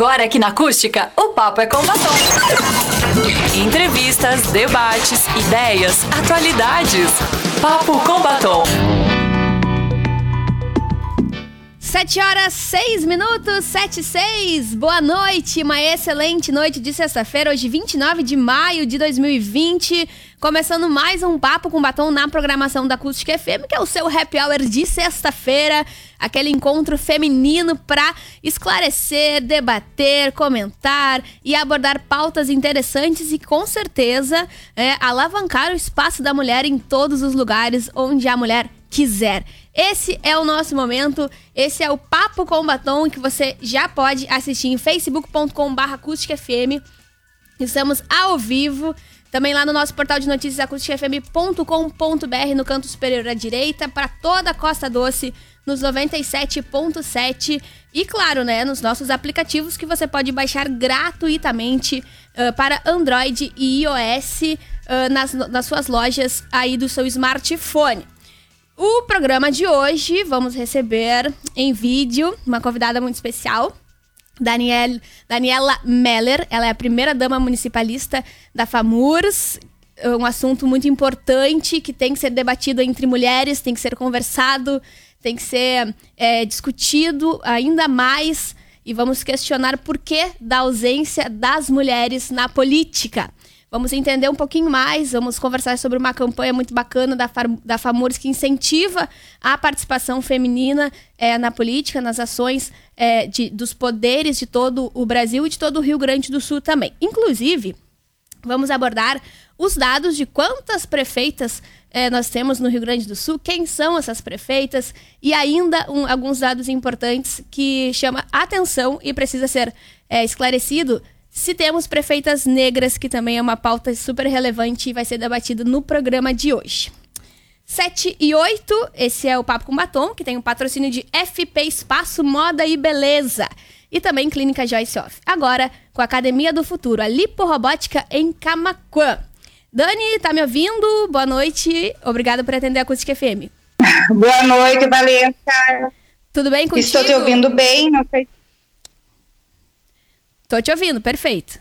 Agora aqui na Acústica, o papo é com batom. Entrevistas, debates, ideias, atualidades. Papo com batom. 7 horas 6 minutos, 7 e 6. Boa noite, uma excelente noite de sexta-feira, hoje 29 de maio de 2020. Começando mais um Papo com Batom na programação da Acústica FM, que é o seu happy hour de sexta-feira. Aquele encontro feminino para esclarecer, debater, comentar e abordar pautas interessantes e, com certeza, é, alavancar o espaço da mulher em todos os lugares onde a mulher quiser. Esse é o nosso momento, esse é o Papo com Batom que você já pode assistir em facebook.com.br acústicafm. Estamos ao vivo também lá no nosso portal de notícias acusticfm.com.br no canto superior à direita, para toda a Costa Doce, nos 97.7 e claro, né, nos nossos aplicativos que você pode baixar gratuitamente uh, para Android e iOS uh, nas, nas suas lojas aí do seu smartphone. O programa de hoje vamos receber em vídeo uma convidada muito especial, Daniel, Daniela Meller, ela é a primeira dama municipalista da FAMURS, um assunto muito importante que tem que ser debatido entre mulheres, tem que ser conversado, tem que ser é, discutido ainda mais e vamos questionar por que da ausência das mulheres na política. Vamos entender um pouquinho mais, vamos conversar sobre uma campanha muito bacana da, da FAMURS que incentiva a participação feminina é, na política, nas ações é, de, dos poderes de todo o Brasil e de todo o Rio Grande do Sul também. Inclusive, vamos abordar os dados de quantas prefeitas é, nós temos no Rio Grande do Sul, quem são essas prefeitas e ainda um, alguns dados importantes que chama atenção e precisa ser é, esclarecido se temos prefeitas negras, que também é uma pauta super relevante e vai ser debatido no programa de hoje. 7 e 8, esse é o Papo com Batom, que tem o um patrocínio de FP Espaço Moda e Beleza. E também Clínica Joyce Off. Agora, com a Academia do Futuro, a Liporobótica em Camaquã. Dani, tá me ouvindo? Boa noite. Obrigada por atender a Acústica FM. Boa noite, Valência. Tudo bem contigo? Estou te ouvindo bem, não sei Tô te ouvindo, perfeito.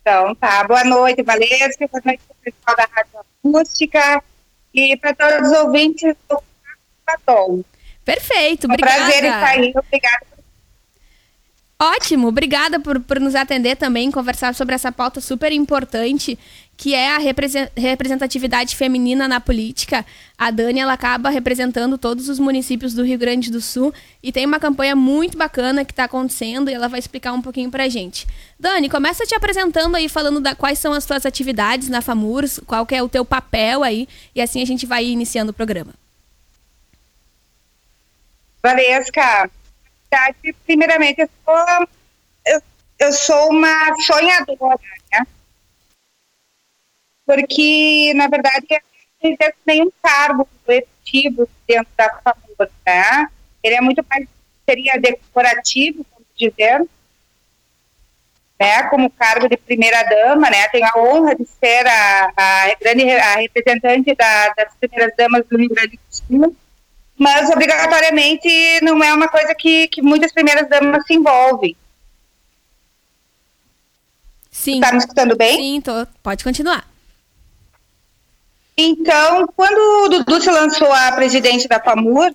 Então, tá. Boa noite, Valesca. Boa noite pessoal da Rádio Acústica e para todos os ouvintes do Batom. Perfeito, obrigada. É um prazer estar aí. Obrigada Ótimo, obrigada por, por nos atender também, conversar sobre essa pauta super importante, que é a representatividade feminina na política. A Dani, ela acaba representando todos os municípios do Rio Grande do Sul e tem uma campanha muito bacana que está acontecendo e ela vai explicar um pouquinho pra gente. Dani, começa te apresentando aí, falando da, quais são as tuas atividades na FAMURS, qual é o teu papel aí, e assim a gente vai iniciando o programa. Valesca, verdade, primeiramente, eu sou, eu, eu sou uma sonhadora? Porque, na verdade, eu não nenhum cargo efetivo dentro da família, né? Ele é muito mais, seria decorativo, vamos dizer, né, como cargo de primeira dama, né, tenho a honra de ser a, a, grande, a representante da, das primeiras damas do Rio Grande do Sul, mas obrigatoriamente não é uma coisa que, que muitas primeiras damas se envolvem. Sim. Tá me escutando bem? Sim, tô. Pode continuar. Então, quando o Dudu se lançou a presidente da FAMUR,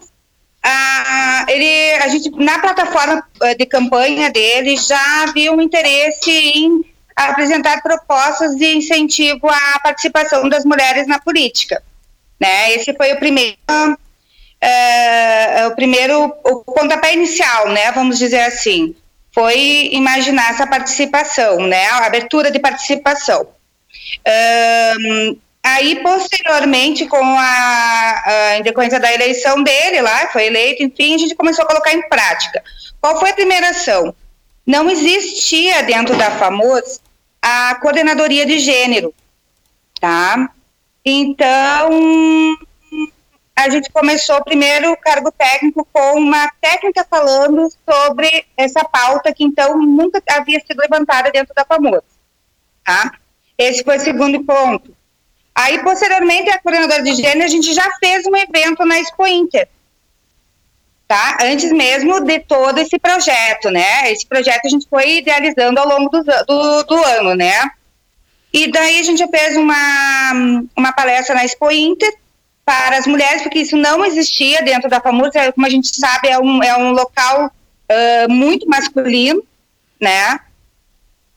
a, ele, a gente, na plataforma eh, de campanha dele já havia um interesse em apresentar propostas de incentivo à participação das mulheres na política. Né? Esse foi o primeiro é, o primeiro, o pontapé inicial, né, vamos dizer assim, foi imaginar essa participação, né, a abertura de participação. Um, aí, posteriormente, com a, a, em decorrência da eleição dele lá, foi eleito, enfim, a gente começou a colocar em prática. Qual foi a primeira ação? Não existia dentro da FAMOS a coordenadoria de gênero, tá? Então, a gente começou primeiro o cargo técnico com uma técnica falando sobre essa pauta que então nunca havia sido levantada dentro da FAMOS. Tá? Esse foi o segundo ponto. Aí, posteriormente, a coordenadora de gênero, a gente já fez um evento na Expo Inter. tá? Antes mesmo de todo esse projeto, né? Esse projeto a gente foi idealizando ao longo do, do, do ano, né? E daí a gente fez uma, uma palestra na Expo Inter para as mulheres, porque isso não existia dentro da FAMURS, como a gente sabe, é um, é um local uh, muito masculino, né?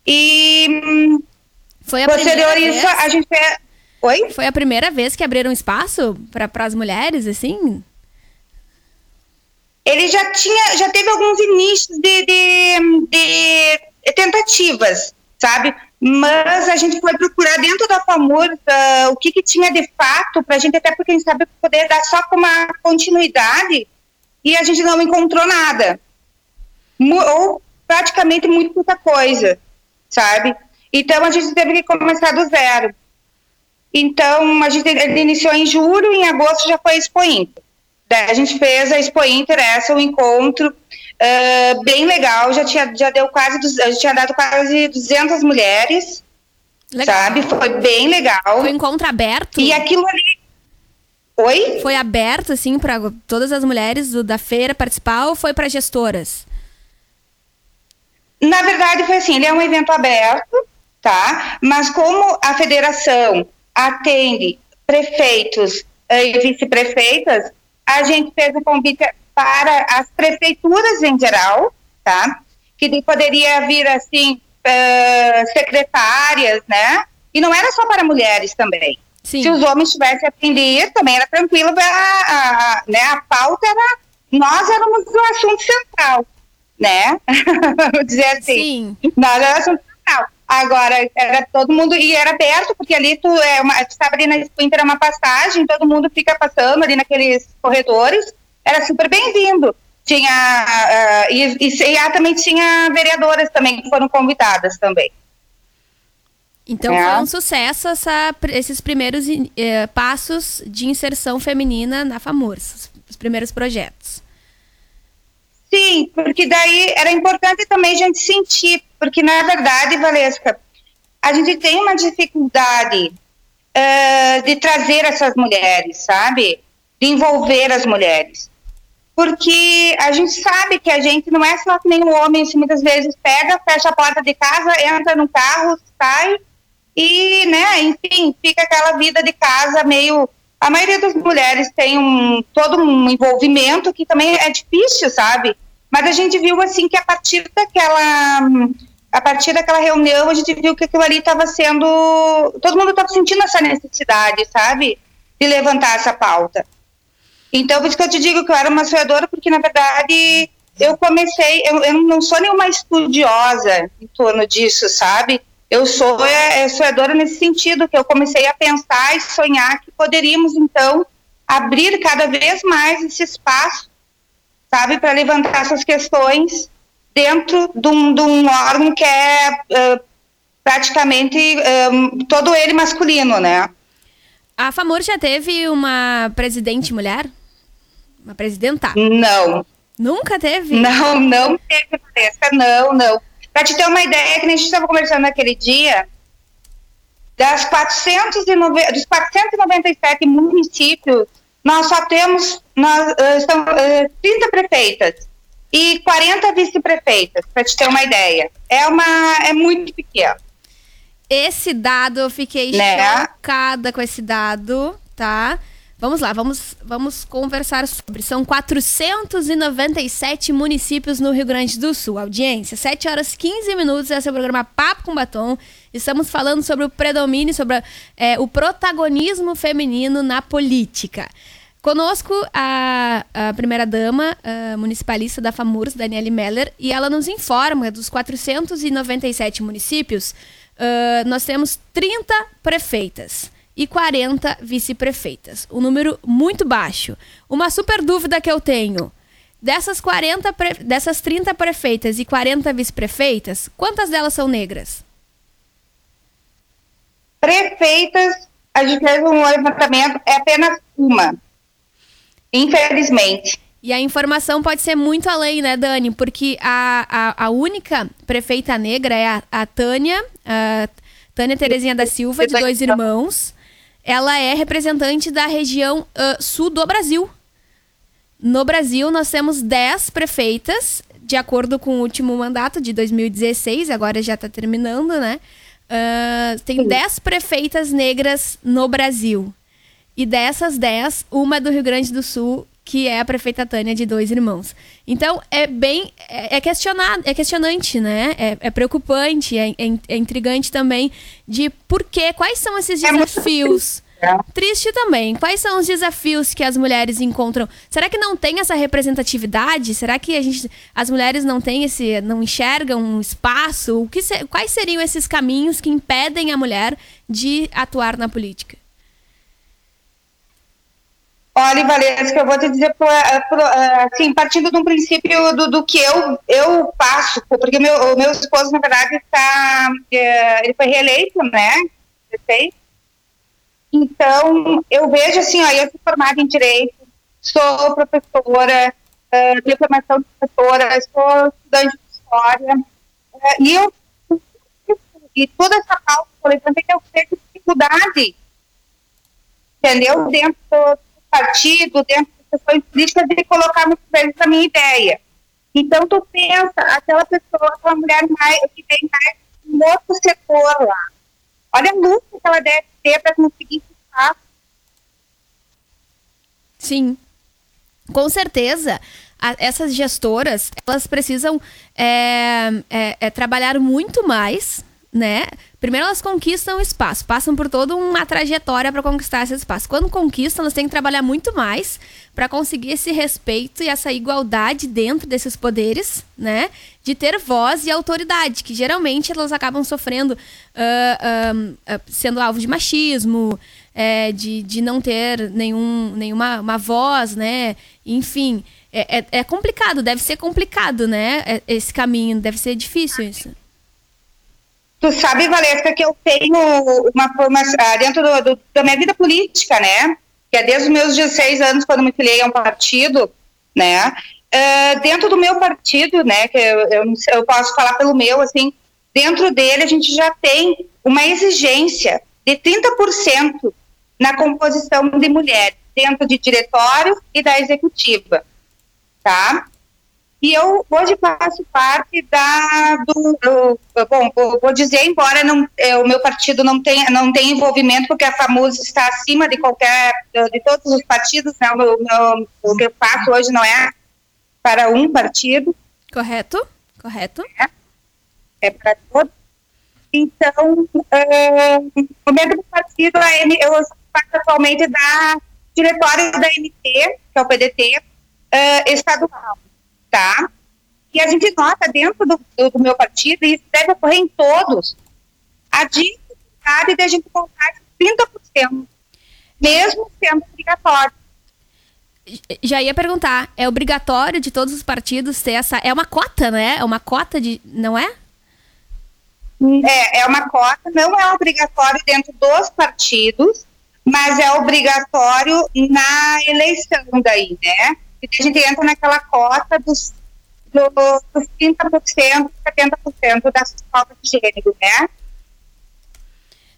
E Foi a posterior primeira isso, a gente fez... Oi? Foi a primeira vez que abriram espaço para as mulheres, assim? ele já tinha, já teve alguns inícios de, de, de tentativas, sabe? Mas a gente foi procurar dentro da FAMUR uh, o que, que tinha de fato, para a gente, até porque a gente sabe poder dar só com uma continuidade, e a gente não encontrou nada. Ou praticamente muito pouca coisa, sabe? Então a gente teve que começar do zero. Então a gente iniciou em julho, em agosto já foi Expo Inter. Daí a gente fez a Expo Inter, essa, o encontro, uh, bem legal, já, tinha, já deu quase, a gente tinha dado quase 200 mulheres, Legal. sabe? Foi bem legal. Foi um encontro aberto? E aquilo ali... Oi? Foi aberto, assim, para todas as mulheres do- da feira participar ou foi para gestoras? Na verdade, foi assim, ele é um evento aberto, tá? Mas como a federação atende prefeitos eh, e vice-prefeitas, a gente fez o convite para as prefeituras em geral, tá? Que poderia vir, assim, eh, secretárias, né? E não era só para mulheres também. Sim. Se os homens tivessem a fim de ir, também era tranquilo, a, a, a- né? a pauta era... Nós éramos o assunto central, né? Vamos dizer assim. Sim. Nós central. Agora, era todo mundo, e era aberto, porque ali tu, é uma, tu sabe ali na Expo Inter é uma passagem, todo mundo fica passando ali naqueles corredores, era super bem-vindo. Tinha, ah, e, e, e também tinha vereadoras também, que foram convidadas também. Então É. foi um sucesso essa- esses primeiros eh, passos de inserção feminina na FAMURS, os primeiros projetos. Sim, porque daí era importante também a gente sentir, porque na verdade, Valesca, a gente tem uma dificuldade eh, de trazer essas mulheres, sabe? De envolver as mulheres. Porque a gente sabe que a gente não é só que nem um homem, assim, muitas vezes pega, fecha a porta de casa, entra no carro, sai e, né, enfim, fica aquela vida de casa meio. A maioria das mulheres tem um todo um envolvimento que também é difícil, sabe? Mas a gente viu assim que a partir daquela a partir daquela reunião a gente viu que aquilo ali estava sendo todo mundo estava sentindo essa necessidade, sabe? De levantar essa pauta. Então, por isso que eu te digo que eu era uma sonhadora, porque, na verdade, eu comecei, eu, eu não sou nenhuma estudiosa em torno disso, sabe? Eu sou é, é, sonhadora nesse sentido, que eu comecei a pensar e sonhar que poderíamos, então, abrir cada vez mais esse espaço, sabe, para levantar essas questões dentro de um, de um órgão que é uh, praticamente um, todo ele masculino, né? A FAMUR já teve uma presidente mulher? Uma presidenta? Não, Nunca teve? Não, não teve Valesca, não, não. Para te ter uma ideia, que nem a gente estava conversando naquele dia, das 409, dos 497 municípios, nós só temos nós, uh, uh, 30 prefeitas e 40 vice-prefeitas, para te ter uma ideia. É, uma, é muito pequeno. Esse dado, eu fiquei Né? chocada com esse dado, tá? Vamos lá, vamos, vamos conversar sobre. São 497 municípios no Rio Grande do Sul. Audiência, 7 horas 15 minutos. Esse é o programa Papo com Batom. Estamos falando sobre o predomínio, sobre é, o protagonismo feminino na política. Conosco a, a primeira-dama municipalista da FAMURS, Daniele Meller, e ela nos informa dos 497 municípios, ah, nós temos 30 prefeitas e 40 vice-prefeitas. Um número muito baixo. Uma super dúvida que eu tenho. Dessas, 40 pre- dessas 30 prefeitas e 40 vice-prefeitas, quantas delas são negras? Prefeitas, a gente fez um levantamento, é apenas uma. Infelizmente. E a informação pode ser muito além, né, Dani? Porque a, a, a única prefeita negra é a, a Tânia, a Tânia Terezinha da Silva, de dois irmãos. Ela é representante da região ah, sul do Brasil. No Brasil, nós temos 10 prefeitas, de acordo com o último mandato de 2016, agora já está terminando, né? Uh, tem 10 prefeitas negras no Brasil. E dessas 10, uma é do Rio Grande do Sul, que é a prefeita Tânia de Dois Irmãos. Então, é bem. É, é questionado, é questionante, né? É, é preocupante, é, é, é, intrigante também de por quê, quais são esses é desafios. Triste também. Quais são os desafios que as mulheres encontram? Será que não tem essa representatividade? Será que a gente, as mulheres não têm esse, não enxergam um espaço? O que se, quais seriam esses caminhos que impedem a mulher de atuar na política? Olha, Valesca, eu vou te dizer, assim, partindo de um princípio do, do que eu, eu passo, porque meu, o meu esposo, na verdade, está, é, ele foi reeleito, né, então, eu vejo assim, ó, eu sou formada em Direito, sou professora, uh, tenho formação de professora, sou estudante de História, e eu, e toda essa pauta levantei, que eu tenho dificuldade, entendeu, dentro do partido, dentro das questões políticas, de colocar muitas vezes a minha ideia. Então, tu pensa, aquela pessoa, aquela mulher mais, que vem mais um outro setor lá. Olha a luta que ela deve ter para conseguir ficar. Sim, com certeza. Essas gestoras, elas precisam é, é, é, trabalhar muito mais né? Primeiro elas conquistam o espaço, passam por toda uma trajetória para conquistar esse espaço. Quando conquistam, elas têm que trabalhar muito mais para conseguir esse respeito e essa igualdade dentro desses poderes, né? De ter voz e autoridade, que geralmente elas acabam sofrendo, uh, uh, sendo alvo de machismo, é, de, de não ter nenhum, nenhuma uma voz, né? Enfim, é, é, é complicado, deve ser complicado, né? É, esse caminho, deve ser difícil isso. Tu sabe, Valesca, que eu tenho uma formação ah, dentro do, do, da minha vida política, né? Que é desde os meus 16 anos, quando me filiei a um partido, né? Uh, dentro do meu partido, né? Que eu, eu, eu posso falar pelo meu, assim, dentro dele a gente já tem uma exigência de 30% na composição de mulheres, dentro de diretório e da executiva, tá? E eu hoje faço parte da do, do bom, vou dizer, embora não, é, o meu partido não tenha, não tenha envolvimento, porque a FAMUS está acima de qualquer, de todos os partidos, né? O, meu, meu, o que eu faço hoje não é para um partido. Correto, correto. É, é para todos. Então, uh, o meu partido, a M, eu faço atualmente da diretório da MT, que é o PDT, uh, estadual tá? E a gente nota dentro do, do, meu partido, e isso deve ocorrer em todos, a dificuldade de a gente contar 30%, mesmo sendo obrigatório. Já ia perguntar, é obrigatório de todos os partidos ter essa. É uma cota, né? É uma cota de. Não é? É, é uma cota, não é obrigatório dentro dos partidos, mas é obrigatório na eleição daí, né? E a gente entra naquela cota dos, dos 30%, 70% das cotas de gênero, né?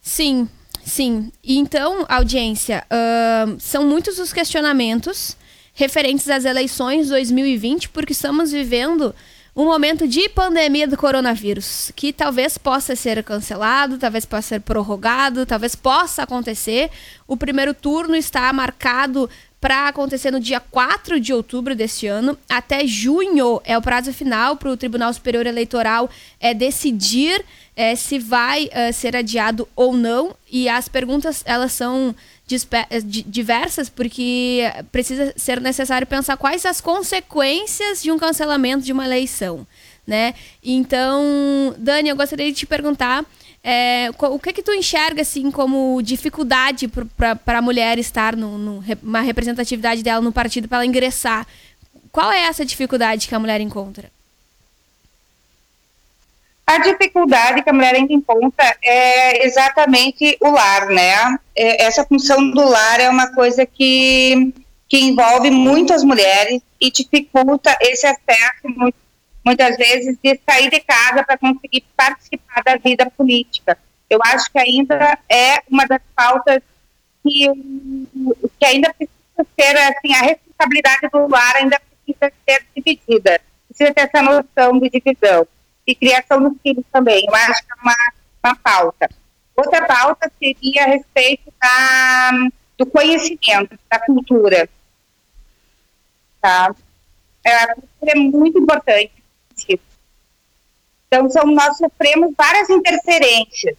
Sim, sim. Então, audiência, uh, são muitos os questionamentos referentes às eleições 2020, porque estamos vivendo um momento de pandemia do coronavírus, que talvez possa ser cancelado, talvez possa ser prorrogado, talvez possa acontecer. O primeiro turno está marcado para acontecer no dia 4 de outubro deste ano. Até junho é o prazo final para o Tribunal Superior Eleitoral é, decidir é, se vai é, ser adiado ou não. E as perguntas elas são é, diversas porque precisa ser necessário pensar quais as consequências de um cancelamento de uma eleição, né? Então, Dani, eu gostaria de te perguntar é, o que que tu enxerga assim como dificuldade para a mulher estar numa representatividade dela no partido para ela ingressar? Qual é essa dificuldade que a mulher encontra? A dificuldade que a mulher encontra é exatamente o lar, né? É, essa função do lar é uma coisa que, que envolve muitas mulheres e dificulta esse acesso muito muitas vezes, de sair de casa para conseguir participar da vida política. Eu acho que ainda é uma das pautas que, que ainda precisa ser assim, a responsabilidade do lar ainda precisa ser dividida. Precisa ter essa noção de divisão. E criação dos filhos também. Eu acho que é uma, uma pauta. Outra pauta seria a respeito da, do conhecimento, da cultura. Tá? É, a cultura é muito importante. Então, são, nós sofremos várias interferências,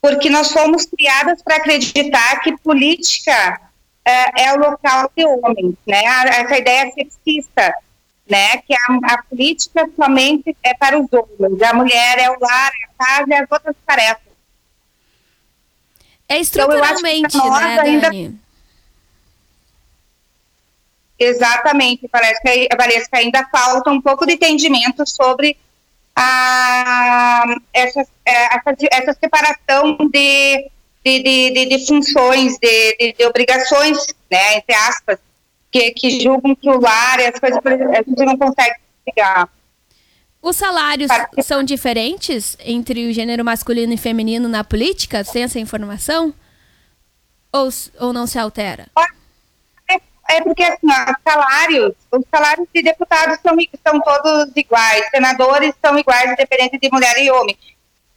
porque nós fomos criadas para acreditar que política é, é, o local de homens, né? Essa ideia sexista, né? Que a, a, política somente é para os homens, a mulher é o lar, é a casa e as outras tarefas. É estruturalmente, então, né, ainda... Dani? Exatamente, parece que, parece que ainda falta um pouco de entendimento sobre a, essa, é, essa, essa separação de, de, de, de funções, de, de, obrigações, né, entre aspas, que, que julgam que o lar e as coisas a gente não consegue ligar. Os salários são diferentes entre o gênero masculino e feminino na política? Tem essa informação? Ou, ou não se altera? É porque assim, ó, salários, os salários de deputados são, são todos iguais, senadores são iguais, independente de mulher e homem.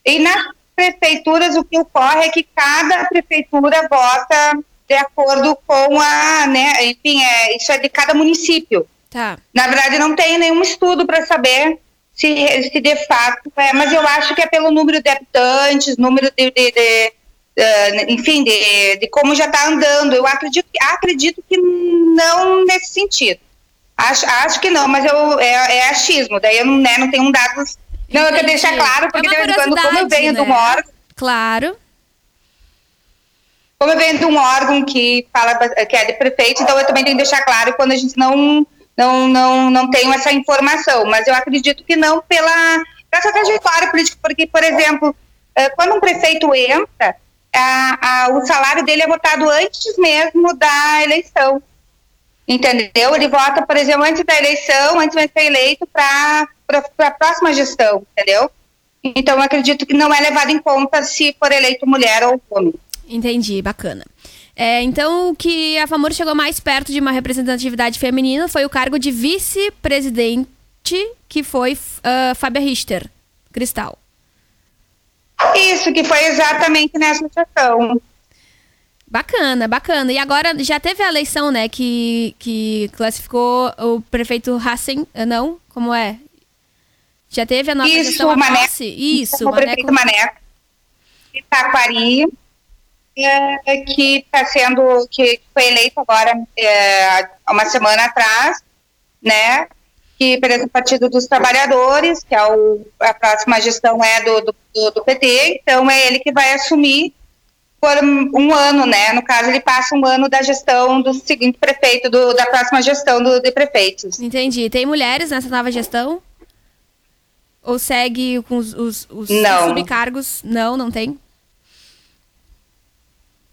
E nas prefeituras o que ocorre é que cada prefeitura vota de acordo com a, né, enfim, é, isso é de cada município. Tá. Na verdade, não tem nenhum estudo para saber se, se de fato é, mas eu acho que é pelo número de habitantes, número de, de, de uh, enfim, de, de como já está andando. Eu acredito, acredito que não nesse sentido. Acho, acho que não, mas eu, é, é achismo, daí eu não, né, não tenho um dados. Não, eu quero deixar claro, porque é de vez em quando, como eu venho né? de um né? órgão. Claro. Como eu venho de um órgão que fala que é de prefeito, então eu também tenho que deixar claro quando a gente não não, não, não tenho essa informação, mas eu acredito que não pela essa trajetória política, porque, por exemplo, quando um prefeito entra, a, a, o salário dele é votado antes mesmo da eleição. Entendeu? Ele vota, por exemplo, antes da eleição, antes de ser eleito para a próxima gestão, entendeu? Então, acredito que não é levado em conta se for eleito mulher ou homem. Entendi, bacana. É, então, o que a FAMUR chegou mais perto de uma representatividade feminina foi o cargo de vice-presidente, que foi uh, Fábia Richter, Cristal. Isso, que foi exatamente nessa sessão. Bacana, bacana. E agora já teve a eleição, né, que, que classificou o prefeito Hassen, não? Como é? Já teve a nova Isso, gestão a Maneco, Isso, o prefeito Maneco. Itaquari é, que está sendo, que foi eleito agora é, há uma semana atrás, né? Que pelo Partido dos Trabalhadores, que é o, a próxima gestão é do, do, do, PT, então é ele que vai assumir por um ano, né? No caso, ele passa um ano da gestão do seguinte prefeito, do, da próxima gestão do, de prefeitos. Entendi. Tem mulheres nessa nova gestão? Ou segue com os, os, os subcargos? Não, não tem?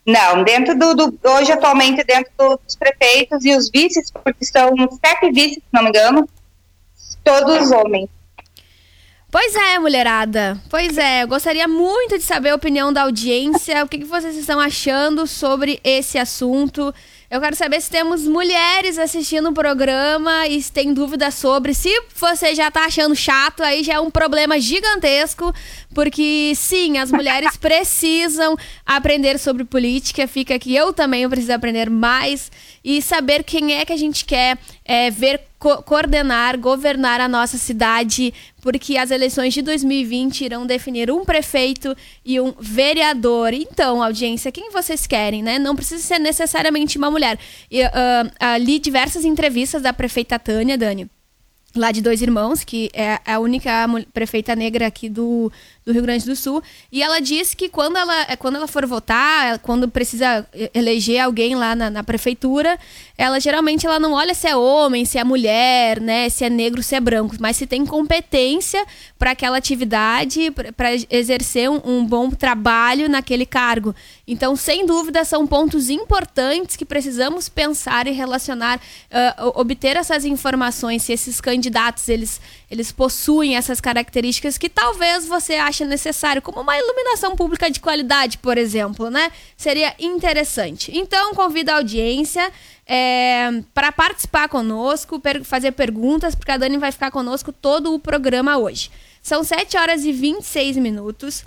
Não, dentro do, do, hoje atualmente dentro dos prefeitos e os vices, porque são sete vices, se não me engano, todos homens. Pois é, mulherada. Pois é, eu gostaria muito de saber a opinião da audiência, o que, que vocês estão achando sobre esse assunto. Eu quero saber se temos mulheres assistindo o programa e se tem dúvida sobre. Se você já tá achando chato, aí já é um problema gigantesco, porque sim, as mulheres precisam aprender sobre política. Fica aqui, eu também preciso aprender mais e saber quem é que a gente quer é, ver co coordenar, governar a nossa cidade, porque as eleições de 2020 irão definir um prefeito e um vereador. Então, audiência, quem vocês querem, né? Não precisa ser necessariamente uma mulher. E, uh, li diversas entrevistas da prefeita Tânia, Dani lá de Dois Irmãos, que é a única prefeita negra aqui do, do Rio Grande do Sul. E ela disse que quando ela, é, quando ela for votar, quando precisa eleger alguém lá na, na, prefeitura, ela geralmente ela não olha se é homem, se é mulher, né, se é negro, se é branco, mas se tem competência para aquela atividade, para exercer um, um, bom trabalho naquele cargo. Então, sem dúvida, são pontos importantes que precisamos pensar e relacionar, uh, obter essas informações, se esses candidatos eles, eles possuem essas características que talvez você ache necessário, como uma iluminação pública de qualidade, por exemplo, né? Seria interessante. Então, convido a audiência é, para participar conosco, per fazer perguntas, porque a Dani vai ficar conosco todo o programa hoje. São 7 horas e 26 minutos.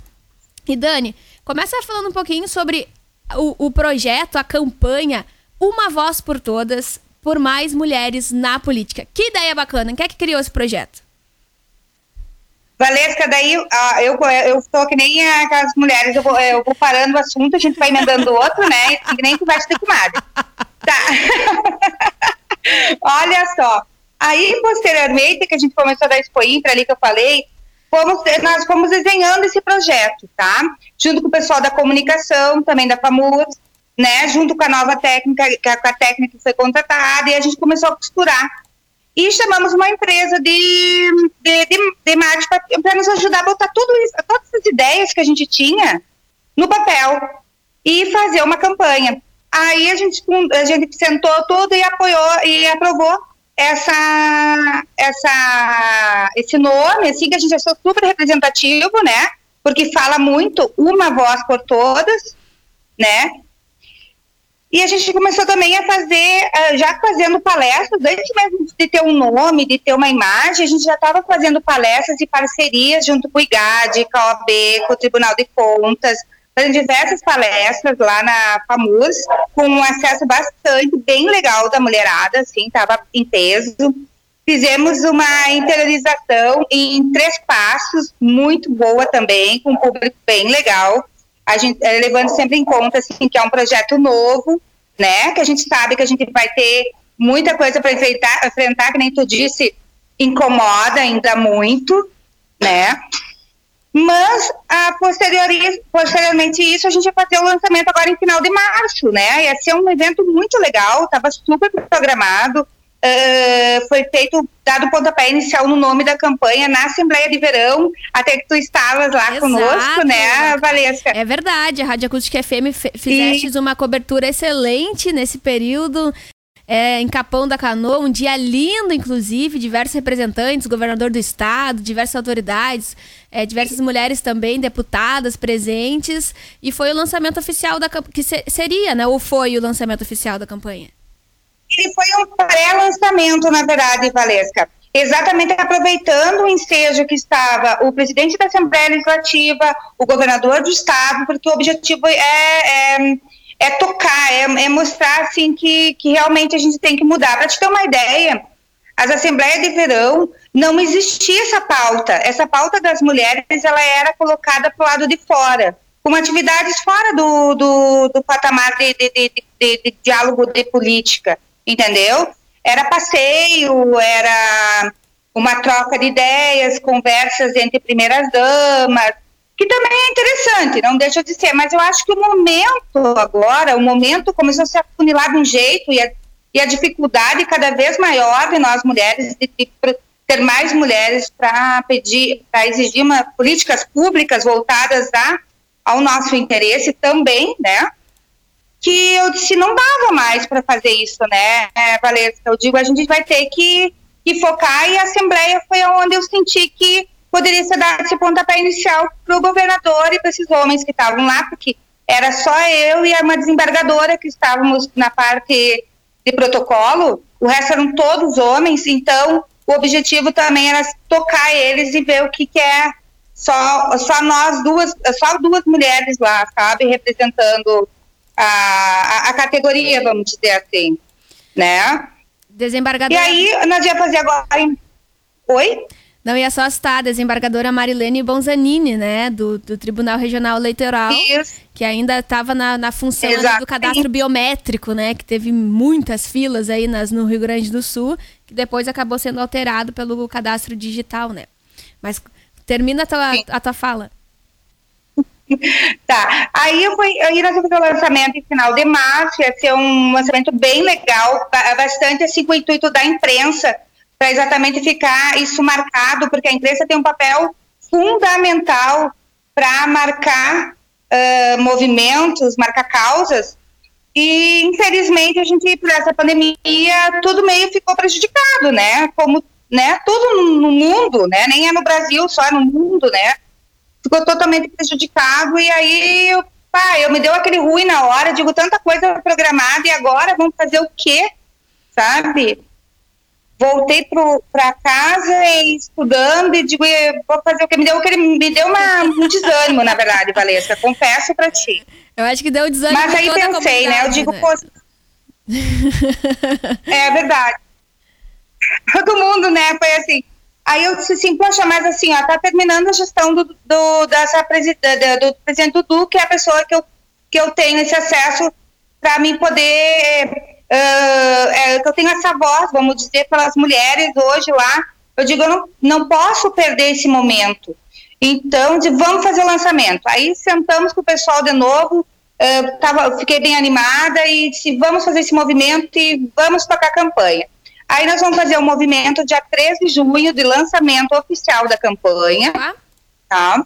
E Dani, começa falando um pouquinho sobre o, o projeto, a campanha Uma Voz por Todas, por mais mulheres na política. Que ideia bacana. Quem é que criou esse projeto? Valesca, daí eu, eu tô que nem aquelas mulheres, eu vou, eu vou parando o assunto, a gente vai emendando outro, né? Que nem vai ter comadre. Tá. Olha só. Aí, posteriormente, que a gente começou a dar Expo Infra ali que eu falei, fomos, nós fomos desenhando esse projeto, tá? Junto com o pessoal da comunicação, também da FAMUR, né? Junto com a nova técnica, com a técnica que foi contratada, e a gente começou a costurar. E chamamos uma empresa de, de, de, de marketing para nos ajudar a botar tudo isso, todas as ideias que a gente tinha no papel e fazer uma campanha. Aí a gente, a gente sentou tudo e apoiou e aprovou essa, essa, esse nome, assim, que a gente achou super representativo, né? Porque fala muito uma voz por todas, né? E a gente começou também a fazer, eh, já fazendo palestras, antes mesmo de ter um nome, de ter uma imagem, a gente já estava fazendo palestras e parcerias junto com o IGAD, com a OAB, com o Tribunal de Contas, fazendo diversas palestras lá na FAMUS, com um acesso bastante, bem legal da mulherada, assim, estava em peso. Fizemos uma interiorização em três passos, muito boa também, com um público bem legal. A gente, eh, levando sempre em conta assim, que é um projeto novo, né? Que a gente sabe que a gente vai ter muita coisa para enfrentar, enfrentar, que nem tu disse, incomoda ainda muito, né? Mas, a posteriori, posteriormente isso, a gente ia fazer o lançamento agora em final de março, né? Ia ser um evento muito legal, estava super programado. Uh, foi feito, dado o pontapé inicial no nome da campanha na Assembleia de Verão, até que tu estavas lá Exato. conosco, né, Valesca? É verdade, a Rádio Acústica FM fizeste uma cobertura excelente nesse período é, em Capão da Canoa, um dia lindo, inclusive, diversos representantes, governador do estado, diversas autoridades, é, diversas mulheres também, deputadas presentes, e foi o lançamento oficial da que seria, né? Ou foi o lançamento oficial da campanha? Ele foi um pré-lançamento, na verdade, Valesca. Exatamente aproveitando o ensejo que estava o presidente da Assembleia Legislativa, o governador do estado, porque o objetivo é, é é tocar, é, é mostrar assim que, que realmente a gente tem que mudar. Para te ter uma ideia, as assembleias de verão não existia essa pauta. Essa pauta das mulheres ela era colocada para o lado de fora, com atividades fora do, do, do patamar de, de, de, de, diálogo de política, entendeu? Era passeio, era uma troca de ideias, conversas entre primeiras damas, que também é interessante, não deixa de ser, mas eu acho que o momento agora, o momento começou a se afunilar de um jeito e a, e a dificuldade cada vez maior de nós mulheres de, de ter mais mulheres para pedir, para exigir uma, políticas públicas voltadas a, ao nosso interesse também, né? Que eu disse não dava mais para fazer isso, né, Valesca? Eu digo a gente vai ter que, que focar e a Assembleia foi onde eu senti que poderia ser dado esse pontapé inicial para o governador e para esses homens que estavam lá, porque era só eu e uma desembargadora que estávamos na parte de protocolo, o resto eram todos homens, então o objetivo também era tocar eles e ver o que, que é só, só nós duas, só duas mulheres lá, sabe, representando a, a, a categoria, vamos dizer assim, né? Desembargadora. E aí, nós ia fazer agora. Oi? Não, ia só citar a desembargadora Marilene Bonzanini, né, do, do Tribunal Regional Eleitoral, Isso. que ainda estava na, na função do cadastro biométrico, né, que teve muitas filas aí nas, no Rio Grande do Sul, que depois acabou sendo alterado pelo cadastro digital, né. Mas termina a tua, a tua fala. Tá, aí eu fui, aí nós fizemos o lançamento em final de março, ia ser um lançamento bem legal, bastante assim com o intuito da imprensa, para exatamente ficar isso marcado, porque a imprensa tem um papel fundamental para marcar uh, movimentos, marcar causas, e infelizmente a gente, por essa pandemia, tudo meio ficou prejudicado, né? Como, né? Tudo no, mundo, né? Nem é no Brasil, só é no mundo, né? Ficou totalmente prejudicado e aí eu, pá, eu me deu aquele ruim na hora, digo tanta coisa programada e agora vamos fazer o quê? Sabe? Voltei para casa estudando e digo, vou fazer o que? Me deu, me deu uma, um desânimo, na verdade, Valesca, confesso para ti. Eu acho que deu desânimo Mas aí pensei, né? Eu digo, né? pô... é verdade. Todo mundo, né, foi assim. Aí eu disse assim, poxa, mas assim, ó, tá terminando a gestão do, do, dessa presidente, do presidente Dudu, que é a pessoa que eu, que eu tenho esse acesso para mim poder uh, eu tenho essa voz, vamos dizer, pelas mulheres hoje lá. Eu digo, eu não, não posso perder esse momento. Então, de, vamos fazer o lançamento. Aí sentamos com o pessoal de novo, uh, tava, fiquei bem animada e disse, vamos fazer esse movimento e vamos tocar a campanha. Aí nós vamos fazer o um movimento dia 13 de junho de lançamento oficial da campanha. Tá?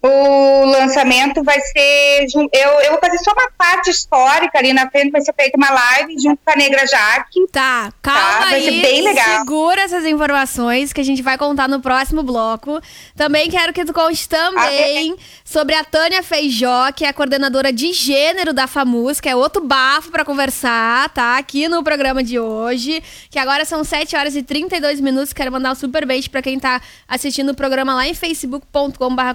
O lançamento vai ser. Eu, eu vou fazer só uma parte histórica ali na frente, vai ser feita uma live junto com a Negra Jaque. Tá, calma tá? Vai aí, ser bem legal. Segura essas informações que a gente vai contar no próximo bloco. Também quero que tu conte também ah, sobre a Tânia Feijó, que é a coordenadora de gênero da FAMUS, que é outro bafo para conversar, tá? Aqui no programa de hoje. Que agora são 7 horas e 32 minutos. Quero mandar um super beijo para quem tá assistindo o programa lá em facebook.com.br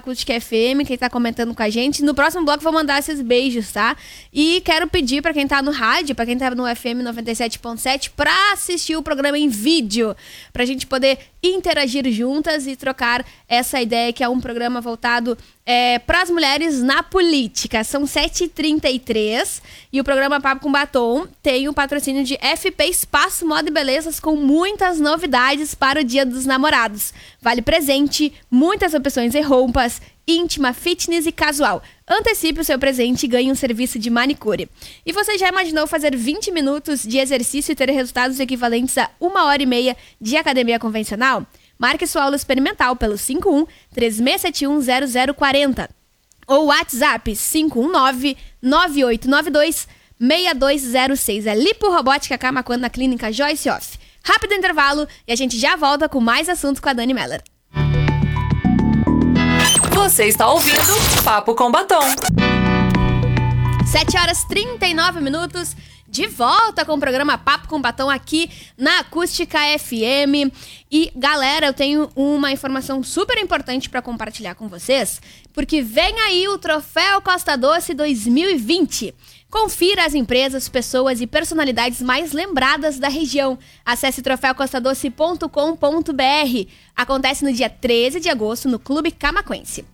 FM, quem tá comentando com a gente. No próximo bloco vou mandar esses beijos, tá? E quero pedir para quem tá no rádio, para quem tá no FM 97.7, pra assistir o programa em vídeo, pra gente poder interagir juntas e trocar essa ideia que é um programa voltado é, para as mulheres na política. São 7h33 e o programa Papo com Batom tem o patrocínio de FP Espaço Moda e Belezas com muitas novidades para o Dia dos Namorados. Vale presente, muitas opções em roupas, íntima, fitness e casual. Antecipe o seu presente e ganhe um serviço de manicure. E você já imaginou fazer 20 minutos de exercício e ter resultados equivalentes a uma hora e meia de academia convencional? Marque sua aula experimental pelo 51 3671 0040 ou WhatsApp 519 9892 6206. É Lipo Robótica Camacuã na Clínica Joyce Off. Rápido intervalo e a gente já volta com mais assuntos com a Dani Meller. Você está ouvindo Papo com Batom. 7 horas 39 minutos. De volta com o programa Papo com Batom aqui na Acústica FM. E galera, eu tenho uma informação super importante para compartilhar com vocês, porque vem aí o Troféu Costa Doce 2020. Confira as empresas, pessoas e personalidades mais lembradas da região. Acesse troféucostadoce.com.br. Acontece no dia 13 de agosto no Clube Camaquense.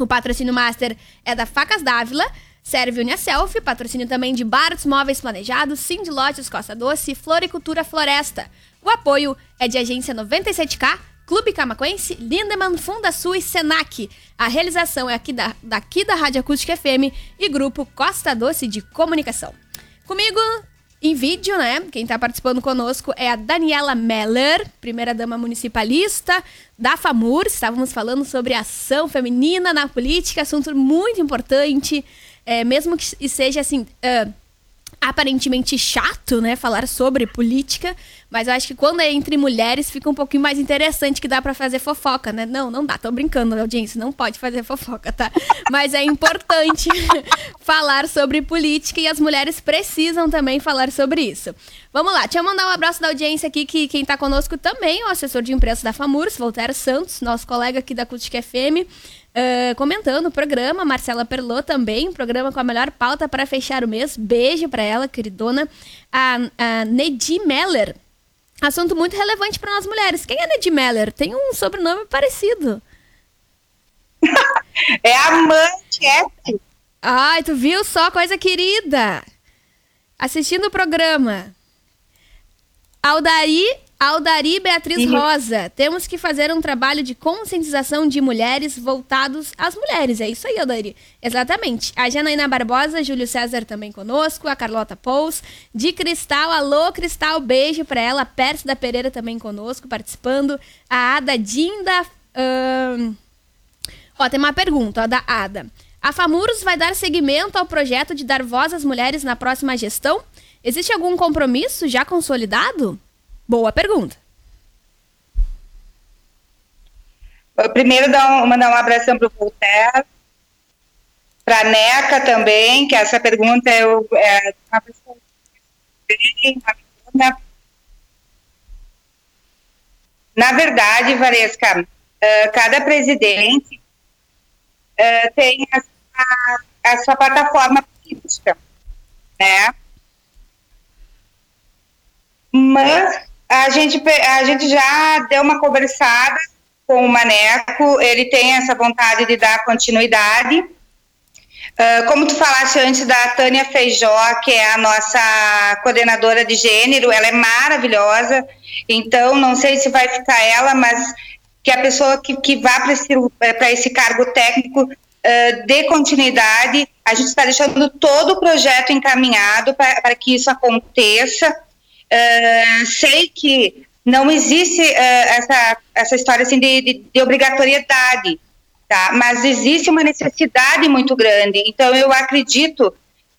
O patrocínio master é da Facas Dávila, serve Uniaself, patrocínio também de Bartos Móveis Planejados, Cindy Lotes Costa Doce, Floricultura Floresta. O apoio é de Agência 97K, Clube Camaquense, Lindemann, Fundasul e Senac. A realização é aqui da, daqui da Rádio Acústica FM e Grupo Costa Doce de Comunicação. Comigo em vídeo, né? Quem está participando conosco é a Daniela Meller, primeira-dama municipalista da FAMUR. Estávamos falando sobre ação feminina na política, assunto muito importante, é, mesmo que seja assim. Uh, aparentemente chato, né, falar sobre política, mas eu acho que quando é entre mulheres fica um pouquinho mais interessante que dá para fazer fofoca, né? Não, não dá, tô brincando, audiência, não pode fazer fofoca, tá? Mas é importante falar sobre política e as mulheres precisam também falar sobre isso. Vamos lá, deixa eu mandar um abraço da audiência aqui, que quem tá conosco também, o assessor de imprensa da FAMURS, Voltaire Santos, nosso colega aqui da Cultic FM, Uh, comentando o programa, Marcela Perlot também, programa com a melhor pauta para fechar o mês. Beijo para ela, queridona. A, a Nedi Meller. Assunto muito relevante para nós mulheres. Quem é Nedi Meller? Tem um sobrenome parecido. é a Manchete. Ai, tu viu só, coisa querida. Assistindo o programa. Aldari Aldari Beatriz uhum. Rosa, temos que fazer um trabalho de conscientização de mulheres voltados às mulheres. É isso aí, Aldari. Exatamente. A Janaína Barbosa, Júlio César também conosco, a Carlota Pous, de Cristal, alô Cristal, beijo pra ela. Pércio da Pereira também conosco, participando. A Ada Dinda. Ó, tem uma pergunta, ó, da Ada. A FAMURS vai dar seguimento ao projeto de dar voz às mulheres na próxima gestão? Existe algum compromisso já consolidado? Boa pergunta. Primeiro, dar mandar um abração para o Voltaire, para a NECA também, que essa pergunta eu, é uma pessoa na verdade, Varesca, uh, cada presidente uh, tem a, a, a, sua plataforma política, né? Mas a gente, a gente já deu uma conversada com o Maneco, ele tem essa vontade de dar continuidade. Uh, como tu falaste antes da Tânia Feijó, que é a nossa coordenadora de gênero, ela é maravilhosa, então não sei se vai ficar ela, mas que a pessoa que, que vá para esse, esse cargo técnico uh, dê continuidade. A gente está deixando todo o projeto encaminhado para que isso aconteça. Uh, sei que não existe uh, essa, essa história assim de, de, de, obrigatoriedade, tá? mas existe uma necessidade muito grande. Então, eu acredito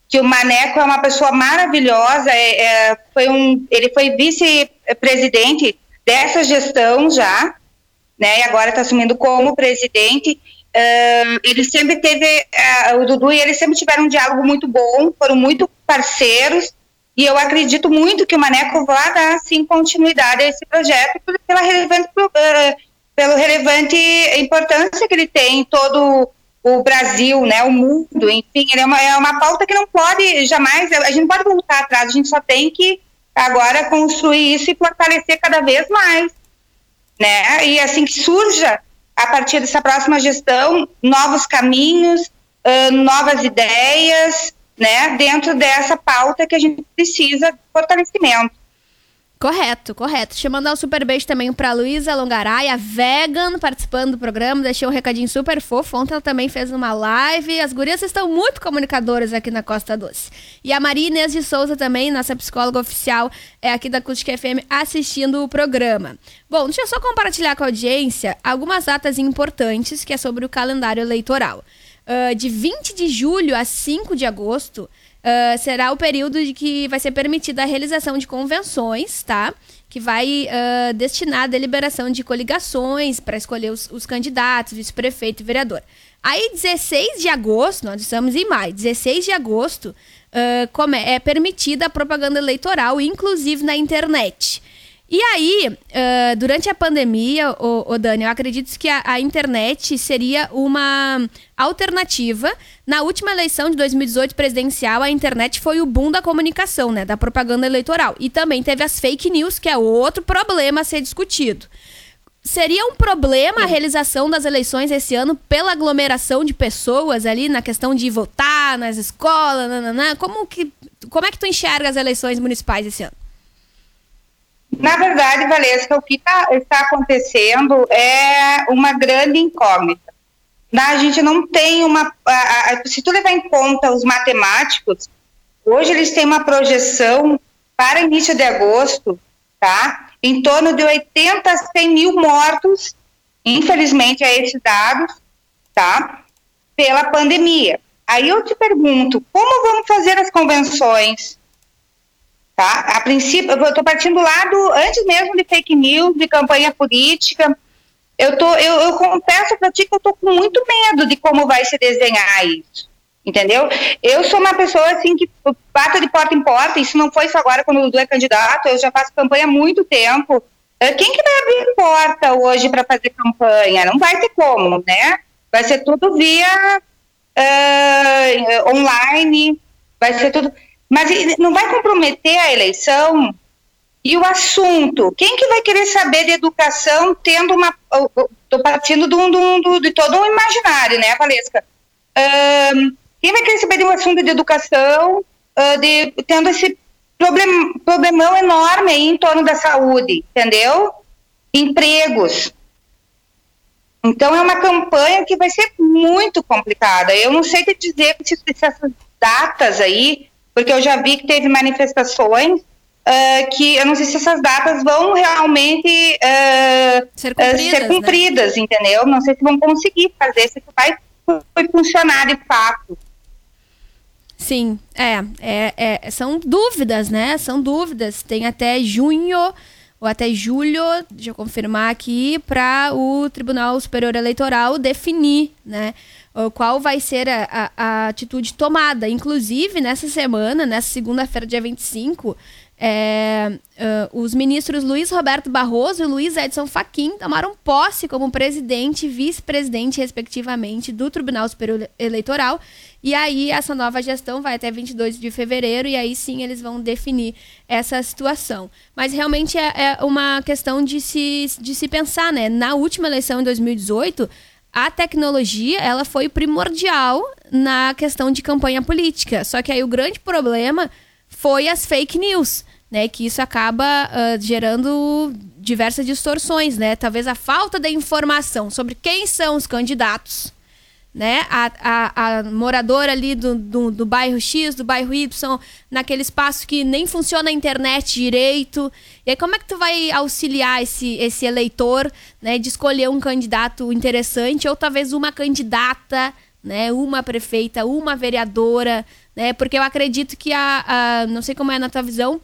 que o Maneco é uma pessoa maravilhosa, é, é, foi um, ele foi vice-presidente dessa gestão já, né, e agora está assumindo como presidente. Uh, ele sempre teve, uh, o Dudu e ele sempre tiveram um diálogo muito bom, foram muito parceiros, e eu acredito muito que o Maneco vai dar, sim, continuidade a esse projeto pela relevante, uh, pelo relevante importância que ele tem em todo o Brasil, né, o mundo, enfim, é uma, é uma pauta que não pode jamais, a gente não pode voltar atrás, a gente só tem que agora construir isso e fortalecer cada vez mais, né, e assim que surja, a partir dessa próxima gestão, novos caminhos, uh, novas ideias, né, dentro dessa pauta que a gente precisa de fortalecimento. Correto, correto. Deixa eu mandar um super beijo também pra Luísa Longaraia, vegan, participando do programa. Deixei um recadinho super fofo. Ontem ela também fez uma live. As gurias estão muito comunicadoras aqui na Costa Doce. E a Maria Inês de Souza também, nossa psicóloga oficial, é aqui da Acústica FM, assistindo o programa. Bom, deixa eu só compartilhar com a audiência algumas datas importantes que é sobre o calendário eleitoral. Uh, de 20 de julho a 5 de agosto, uh, será o período de que vai ser permitida a realização de convenções, tá? Que vai uh, destinar a deliberação de coligações para escolher os, os candidatos, vice-prefeito e vereador. Aí, 16 de agosto, nós estamos em maio, 16 de agosto, uh, é permitida a propaganda eleitoral, inclusive na internet. E aí, uh, durante a pandemia, o, o Dani, eu acredito que a, a, internet seria uma alternativa. Na última eleição de 2018 presidencial, a internet foi o boom da comunicação, né? Da propaganda eleitoral. E também teve as fake news, que é outro problema a ser discutido. Seria um problema a realização das eleições esse ano pela aglomeração de pessoas ali na questão de votar nas escolas, nananã. Como, que, como é que tu enxerga as eleições municipais esse ano? Na verdade, Valesca, o que tá, está acontecendo é uma grande incógnita. A gente não tem uma. A, a, se tu levar em conta os matemáticos, hoje eles têm uma projeção para início de agosto, tá? Em torno de 80 a 100 mil mortos, infelizmente, é esses dados, tá? Pela pandemia. Aí eu te pergunto, como vamos fazer as convenções? Tá? A princípio, eu estou partindo do antes mesmo de fake news, de campanha política. Eu, tô, eu, eu confesso para ti que eu estou com muito medo de como vai se desenhar isso. Entendeu? Eu sou uma pessoa assim que bata de porta em porta, isso não foi só agora quando o Dudu é candidato, eu já faço campanha há muito tempo. Eh, quem que vai abrir porta hoje para fazer campanha? Não vai ter como, né? Vai ser tudo via uh, online, vai ser tudo. Mas não vai comprometer a eleição e o assunto. Quem que vai querer saber de educação tendo uma. Estou partindo de, um, de, todo um imaginário, né, Valesca? Um, quem vai querer saber de um assunto de educação, uh, de, tendo esse problem, problemão enorme aí em torno da saúde, entendeu? Empregos. Então é uma campanha que vai ser muito complicada. Eu não sei te dizer se essas datas aí porque eu já vi que teve manifestações uh, que eu não sei se essas datas vão realmente uh, ser cumpridas, uh, ser cumpridas né? entendeu? Não sei se vão conseguir fazer, se vai funcionar de fato. Sim, é, é, é, são dúvidas, né? São dúvidas. Tem até junho ou até julho, deixa eu confirmar aqui, para o Tribunal Superior Eleitoral definir, né? Qual vai ser a, a, a atitude tomada. Inclusive, nessa semana, nessa segunda-feira, dia 25, é, uh, os ministros Luiz Roberto Barroso e Luiz Edson Fachin tomaram posse como presidente e vice-presidente, respectivamente, do Tribunal Superior Eleitoral. E aí, essa nova gestão vai até 22 de fevereiro, e aí sim eles vão definir essa situação. Mas realmente é, é uma questão de se, de se pensar, né? Na última eleição em 2018 a tecnologia ela foi primordial na questão de campanha política. Só que aí o grande problema foi as fake news né? Que isso acaba uh, gerando diversas distorções, né? Talvez a falta de informação sobre quem são os candidatos, né? A, a, a moradora ali do, do, do, bairro X, do bairro Y, naquele espaço que nem funciona a internet direito. E aí, como é que tu vai auxiliar esse, esse eleitor, né? De escolher um candidato interessante ou talvez uma candidata, né? Uma prefeita, uma vereadora, né? Porque eu acredito que a, a não sei como é na tua visão,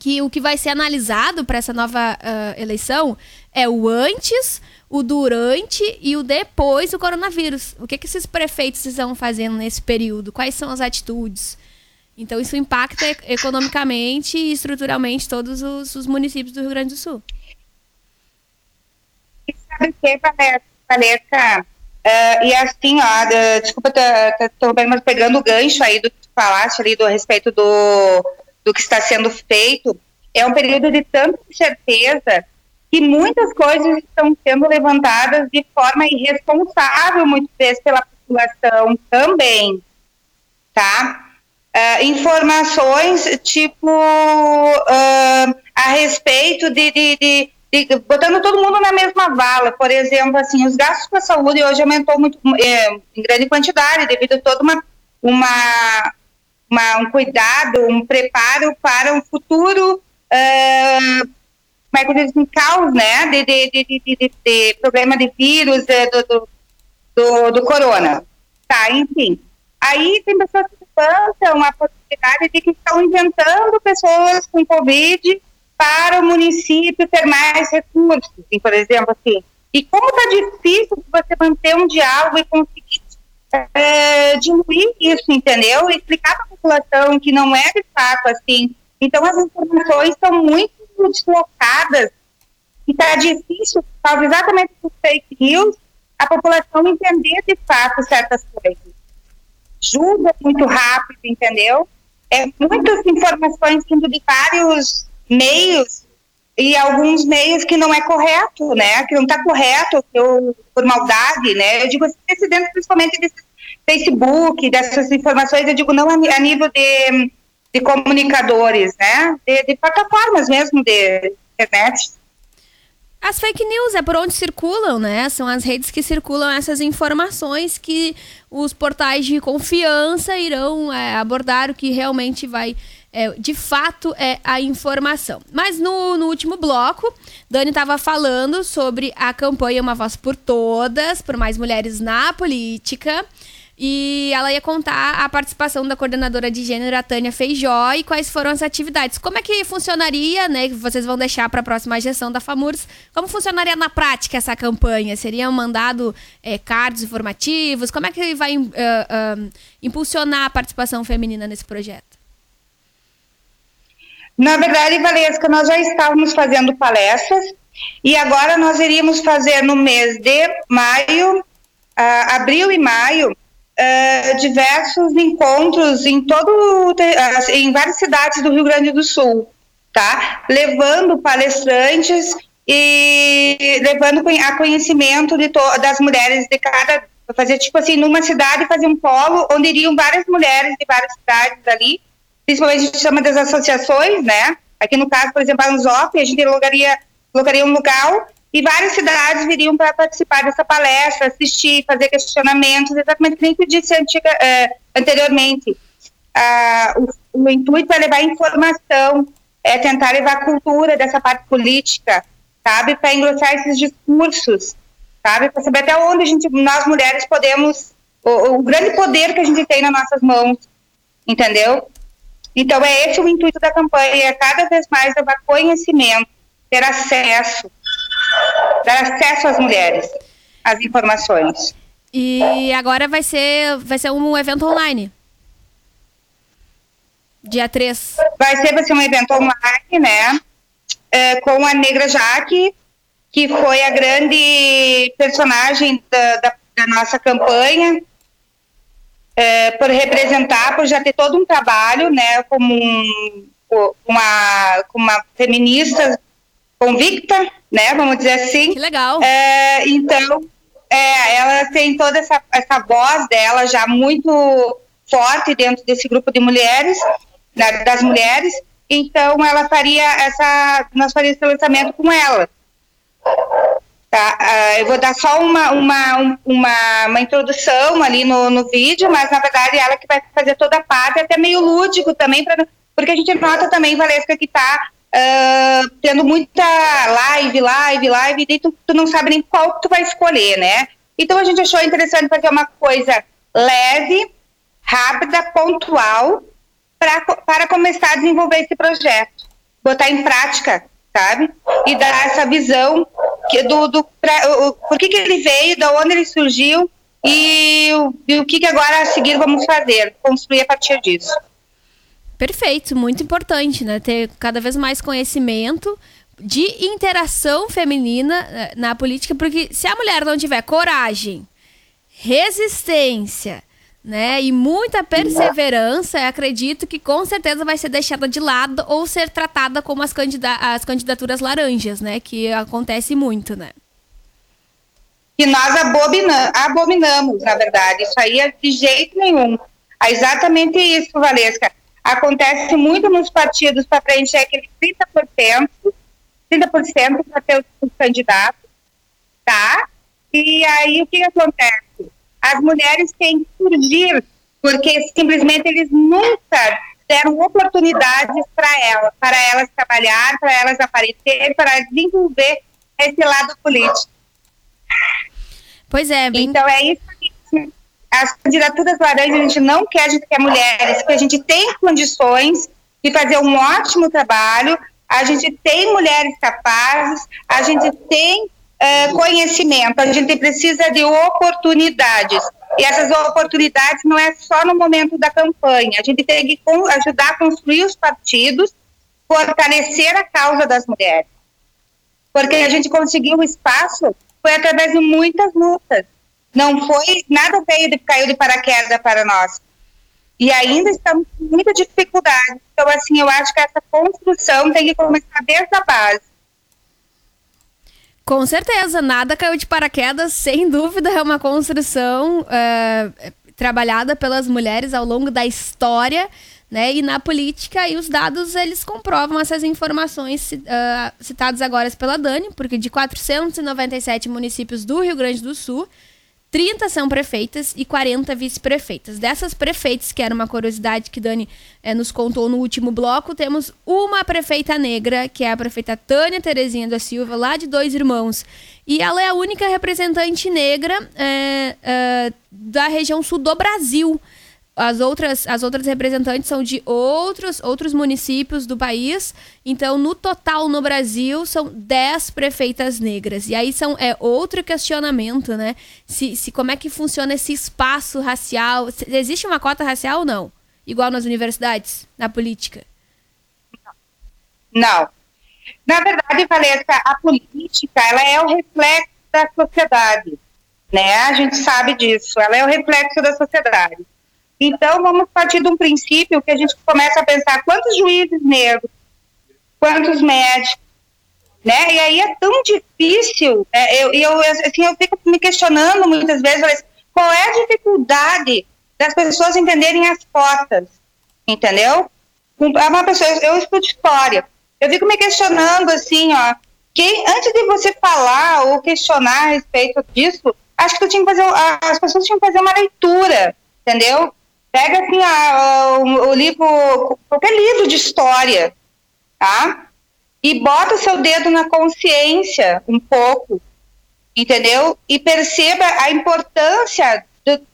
que o que vai ser analisado para essa nova uh, eleição é o antes, o durante e o depois do coronavírus. O que, que esses prefeitos estão fazendo nesse período? Quais são as atitudes? Então, isso impacta economicamente e estruturalmente todos os, os municípios do Rio Grande do Sul. E sabe o que, Vanessa? Uh, e assim, ó, desculpa, estou apenas pegando o gancho aí do que tu falaste ali do respeito do, do que está sendo feito, é um período de tanta incerteza que muitas coisas estão sendo levantadas de forma irresponsável, muitas vezes, pela população também, tá? Uh, informações, tipo, uh, a respeito de, de, de, botando todo mundo na mesma vala, por exemplo, assim, os gastos com a saúde hoje aumentou muito, é, em grande quantidade, devido a toda uma, uma uma, um cuidado, um preparo para um futuro, uh, é que eu digo, um caos, né, de, de, de, de, problema de vírus do, do, do, do, corona. Tá, enfim. Aí tem pessoas que levantam a possibilidade de que estão inventando pessoas com Covid para o município ter mais recursos, assim, por exemplo, assim. E como está difícil você manter um diálogo e conseguir é, diminuir isso, entendeu? Explicar para a população que não é de fato assim. Então, as informações estão muito deslocadas e está difícil, por exatamente por fake news, a população entender de fato certas coisas. Julga muito rápido, entendeu? É muitas informações vindo de vários meios e alguns meios que não é correto, né? Que não está correto, ou por maldade, né? Eu digo assim, dentro principalmente desse Facebook, dessas informações, eu digo não a, nível de, de comunicadores, né? De, de plataformas mesmo de internet. As fake news é por onde circulam, né? São as redes que circulam essas informações que os portais de confiança irão é, abordar o que realmente vai é, de fato é a informação. Mas no, no último bloco, Dani estava falando sobre a campanha Uma Voz por Todas, por mais mulheres na política. E ela ia contar a participação da coordenadora de gênero, a Tânia Feijó, e quais foram as atividades. Como é que funcionaria, né? Que vocês vão deixar para a próxima gestão da FAMURS. Como funcionaria na prática essa campanha? Seriam mandado é, cards informativos? Como é que vai uh, uh, impulsionar a participação feminina nesse projeto? Na verdade, Valesca, nós já estávamos fazendo palestras e agora nós iríamos fazer no mês de maio, uh, abril e maio, uh, diversos encontros em todo, uh, em várias cidades do Rio Grande do Sul, tá? Levando palestrantes e levando a conhecimento de das mulheres de cada fazer tipo assim numa cidade fazer um polo onde iriam várias mulheres de várias cidades ali principalmente a gente chama das associações, né? Aqui no caso, por exemplo, a Anzop, a gente logaria, logaria um lugar e várias cidades viriam para participar dessa palestra, assistir, fazer questionamentos, exatamente como eu disse antiga, eh, anteriormente. O, o, intuito é levar informação, é tentar levar cultura dessa parte política, sabe, para engrossar esses discursos, sabe, para saber até onde a gente, nós mulheres podemos o, o grande poder que a gente tem nas nossas mãos, entendeu? Então é esse o intuito da campanha, é cada vez mais levar conhecimento, ter acesso, dar acesso às mulheres, às informações. E agora vai ser, vai ser um evento online. Dia 3. Vai ser, vai ser um evento online, né? É, com a Negra Jaque, que foi a grande personagem da, da, da nossa campanha, é, por representar, por já ter todo um trabalho, né, como um, uma, uma feminista convicta, né, vamos dizer assim. Que legal. É, então, é, ela tem toda essa, essa voz dela já muito forte dentro desse grupo de mulheres, né, das mulheres, então ela faria essa, nós faríamos esse lançamento com ela. Tá? Uh, eu vou dar só uma, uma, uma, uma introdução ali no, no vídeo, mas na verdade ela que vai fazer toda a parte, até meio lúdico também, pra, porque a gente nota também, Valesca, que está uh, tendo muita live, live, live, e tu, tu não sabe nem qual tu vai escolher, né? Então a gente achou interessante fazer uma coisa leve, rápida, pontual, pra, para começar a desenvolver esse projeto, botar em prática, sabe? E dar essa visão que, do, do pra, o, por que, que ele veio, de onde ele surgiu e, e o que, que agora a seguir vamos fazer, construir a partir disso. Perfeito, muito importante, né? Ter cada vez mais conhecimento de interação feminina eh, na política, porque se a mulher não tiver coragem, resistência, né, e muita perseverança, acredito que com certeza vai ser deixada de lado ou ser tratada como as, candida as candidaturas laranjas, né, que acontece muito, né? Que nós abomina abominamos, na verdade. Isso aí é de jeito nenhum. É exatamente isso, Valesca acontece muito nos partidos para preencher aquele 30%, 30% para ter os candidatos, tá? E aí o que acontece? As mulheres têm que surgir, porque simplesmente eles nunca deram oportunidades para elas, para elas trabalhar, para elas aparecer, para desenvolver esse lado político. Pois é. Bem... Então é isso que as candidaturas laranjas a gente não quer, a gente quer mulheres, porque a gente tem condições de fazer um ótimo trabalho, a gente tem mulheres capazes, a gente tem conhecimento, a gente precisa de oportunidades. E essas oportunidades não é só no momento da campanha, a gente tem que ajudar a construir os partidos, fortalecer a causa das mulheres. Porque a gente conseguiu o espaço foi através de muitas lutas não foi, nada veio de, caiu de paraquedas para nós. E ainda estamos com muita dificuldade. Então, assim, eu acho que essa construção tem que começar desde a base. Com certeza, nada caiu de paraquedas, sem dúvida, é uma construção uh, trabalhada pelas mulheres ao longo da história, né? E na política, e os dados, eles comprovam essas informações uh, citadas agora pela Dani, porque de 497 municípios do Rio Grande do Sul, 30 são prefeitas e 40 vice-prefeitas. Dessas prefeitas, que era uma curiosidade que Dani é, nos contou no último bloco, temos uma prefeita negra, que é a prefeita Tânia Terezinha da Silva, lá de Dois Irmãos. E ela é a única representante negra é, é, da região sul do Brasil. As outras, as outras representantes são de outros, outros municípios do país. Então, no total, no Brasil, são 10 prefeitas negras. E aí são, é outro questionamento, né? Se, se como é que funciona esse espaço racial. Se, existe uma cota racial ou não? Igual nas universidades, na política? Não. Na verdade, Valesca, a política ela é o reflexo da sociedade. Né? A gente sabe disso. Ela é o reflexo da sociedade. Então, vamos partir de um princípio que a gente começa a pensar quantos juízes negros, quantos médicos, né? E aí é tão difícil, né? eu, eu, assim, eu fico me questionando muitas vezes, qual é a dificuldade das pessoas entenderem as cotas, entendeu? É uma pessoa, eu estudo história, eu fico me questionando assim, ó, quem, antes de você falar ou questionar a respeito disso, acho que tinha que fazer, as pessoas tinham que fazer uma leitura, entendeu? Pega assim a, o, o livro, qualquer livro de história, tá? E bota o seu dedo na consciência um pouco, entendeu? E perceba a importância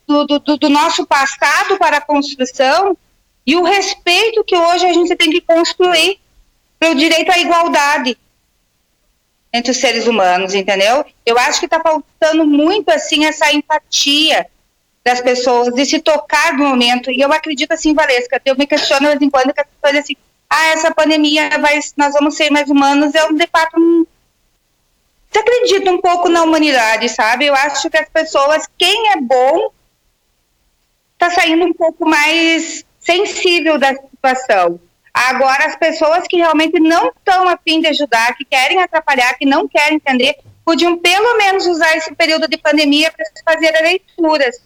do, do, do nosso passado para a construção e o respeito que hoje a gente tem que construir pelo direito à igualdade entre os seres humanos, entendeu? Eu acho que está faltando muito assim essa empatia das pessoas de se tocar no momento. E eu acredito assim, Valesca, eu me questiono de vez em quando que as pessoas assim, ah, essa pandemia vai, nós vamos ser mais humanos. Eu de fato você acredita um pouco na humanidade, sabe? Eu acho que as pessoas, quem é bom, está saindo um pouco mais sensível da situação. Agora, as pessoas que realmente não estão a fim de ajudar, que querem atrapalhar, que não querem entender, podiam pelo menos usar esse período de pandemia para fazer leituras,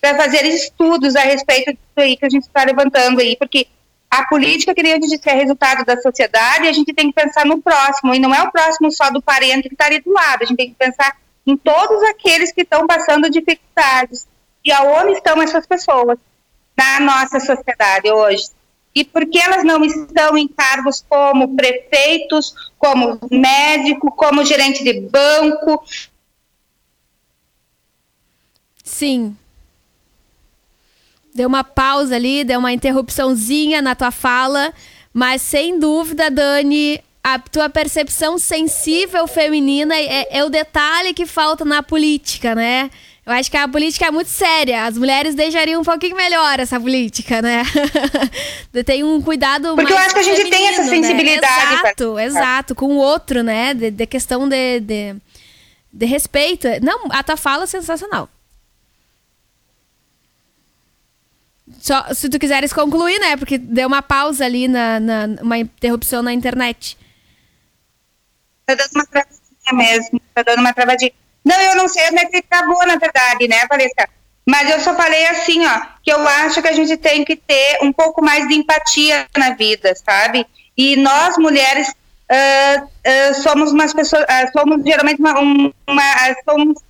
para fazer estudos a respeito disso aí que a gente está levantando aí, porque a política, que nem eu disse, é resultado da sociedade, a gente tem que pensar no próximo, e não é o próximo só do parente que está ali do lado, a gente tem que pensar em todos aqueles que estão passando dificuldades. E aonde estão essas pessoas na nossa sociedade hoje? E por que elas não estão em cargos como prefeitos, como médico, como gerente de banco? Sim, deu uma pausa ali, deu uma interrupçãozinha na tua fala, mas sem dúvida, Dani, a tua percepção sensível feminina é, é, o detalhe que falta na política, né? Eu acho que a política é muito séria. As mulheres deixariam um pouquinho melhor essa política, né? tem um cuidado Porque eu acho que a gente tem essa né? sensibilidade. Né? Exato, pra... exato. Com o outro, né? De, de questão de, de, de respeito. Não, a tua fala é sensacional. Só, se tu quiseres concluir, né? Porque deu uma pausa ali, na, na uma interrupção na internet. Tá dando uma travadinha mesmo. Tá dando uma travadinha. Não, eu não sei onde é que na verdade, né, Valesca? Mas eu só falei assim, ó, que eu acho que a gente tem que ter um pouco mais de empatia na vida, sabe? E nós, mulheres, uh, uh, somos umas pessoas, uh, somos geralmente uma, uma somos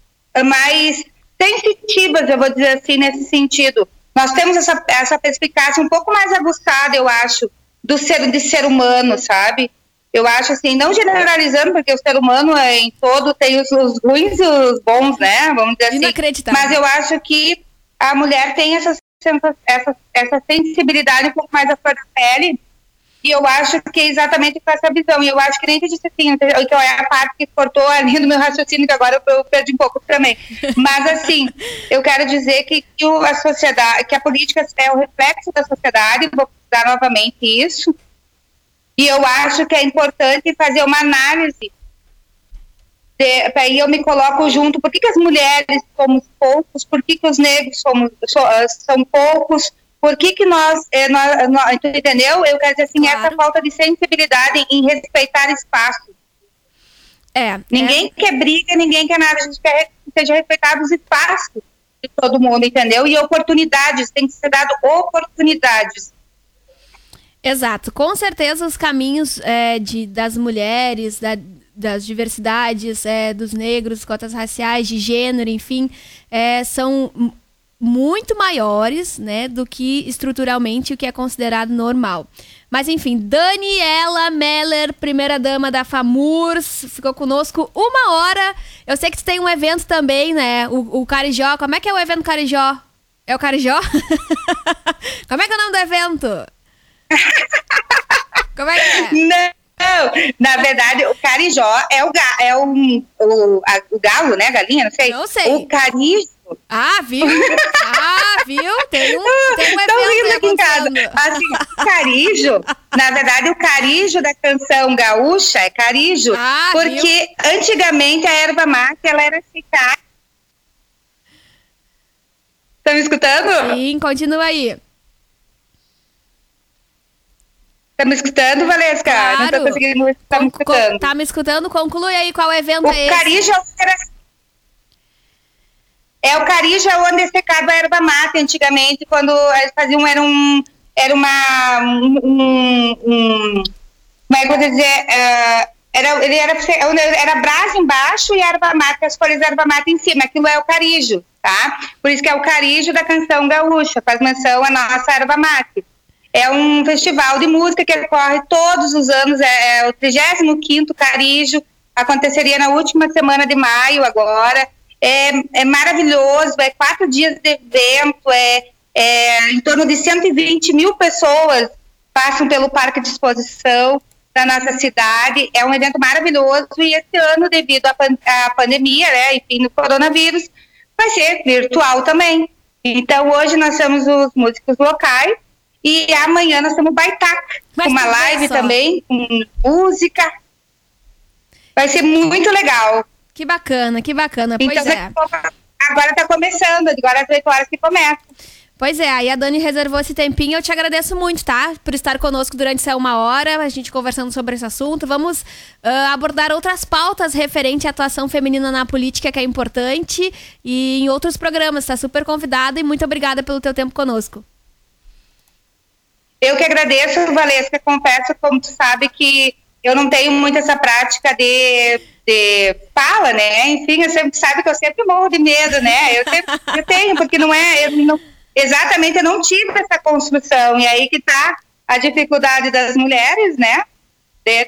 mais sensitivas, eu vou dizer assim, nesse sentido nós temos essa, essa perspicácia um pouco mais aguçada, eu acho, do ser, de ser humano, sabe? Eu acho assim, não generalizando, porque o ser humano é, em todo tem os, os ruins e os bons, né? Vamos dizer assim. Mas eu acho que a mulher tem essa, essa, essa sensibilidade um pouco mais à flor da pele e eu acho que é exatamente com essa visão. E eu acho que nem disse assim, então é a parte que cortou ali do meu raciocínio, que agora eu perdi um pouco também. Mas assim, eu quero dizer que, que a sociedade, que a política é o reflexo da sociedade, vou dar novamente isso. E eu acho que é importante fazer uma análise. Aí eu me coloco junto, por que, que as mulheres somos poucos, por que, que os negros somos, são poucos, por que, que nós, é, nós, nós, entendeu? Eu quero dizer assim, claro. essa falta de sensibilidade em respeitar espaço. É, ninguém é... quer briga, ninguém quer nada, a gente quer que sejam respeitados os espaços de todo mundo, entendeu? E oportunidades, tem que ser dado oportunidades. Exato, com certeza os caminhos é, de, das mulheres, da, das diversidades, é, dos negros, cotas raciais, de gênero, enfim, é, são muito maiores, né, do que estruturalmente o que é considerado normal. Mas enfim, Daniela Meller, primeira dama da FAMURS, ficou conosco uma hora. Eu sei que tu tem um evento também, né? O, o Carijó. Como é que é o evento Carijó? É o Carijó? Como é que é o nome do evento? Como é que é? Não, na verdade, o carijó é o, ga, é o, o, a, o galo, né? Galinha, não sei. Não sei. O carijó ah, viu? Ah, viu? Tem um, tem um Estão rindo aqui em casa. Assim, carijo, na verdade, o carijo da canção gaúcha é carijo, ah, porque viu? antigamente a erva mate, ela era secada. Estão me escutando? Sim, continua aí. Tá me escutando, Valesca? Claro. Não tô conseguindo. Tá me escutando. Tá me escutando? Conclui aí qual evento o é esse. O Carijo era é o carija onde secava a erva mate antigamente, quando eles faziam, era um, era uma, um, um como é que eu vou dizer, uh, era, ele era, era brasa embaixo e erva mate, as folhas erva mate em cima, aquilo é o carijo, tá? Por isso que é o carijo da canção gaúcha, faz menção à nossa erva mate. É um festival de música que ocorre todos os anos, é, é o 35º Carijo, aconteceria na última semana de maio agora, é, é maravilhoso, é quatro dias de evento, é, é em torno de 120 mil pessoas passam pelo Parque de Exposição da nossa cidade. É um evento maravilhoso e esse ano, devido à, pan à pandemia, né, enfim, do coronavírus, vai ser virtual também. Então, hoje nós temos os músicos locais e amanhã nós temos Baitac, uma live também, com música. Vai ser muito legal. Que bacana, que bacana. Pois então, é. Agora está começando, agora às 8 horas que começa. Pois é, aí a Dani reservou esse tempinho. Eu te agradeço muito, tá? Por estar conosco durante essa uma hora, a gente conversando sobre esse assunto. Vamos uh, abordar outras pautas referente à atuação feminina na política, que é importante, e em outros programas. Tá super convidada e muito obrigada pelo teu tempo conosco. Eu que agradeço, Valesca. Confesso, como tu sabe, que eu não tenho muito essa prática de, de fala, né? Enfim, eu sempre sabe que eu sempre morro de medo, né? Eu, sempre, eu tenho, porque não é. Eu não, exatamente eu não tive essa construção. E aí que está a dificuldade das mulheres, né?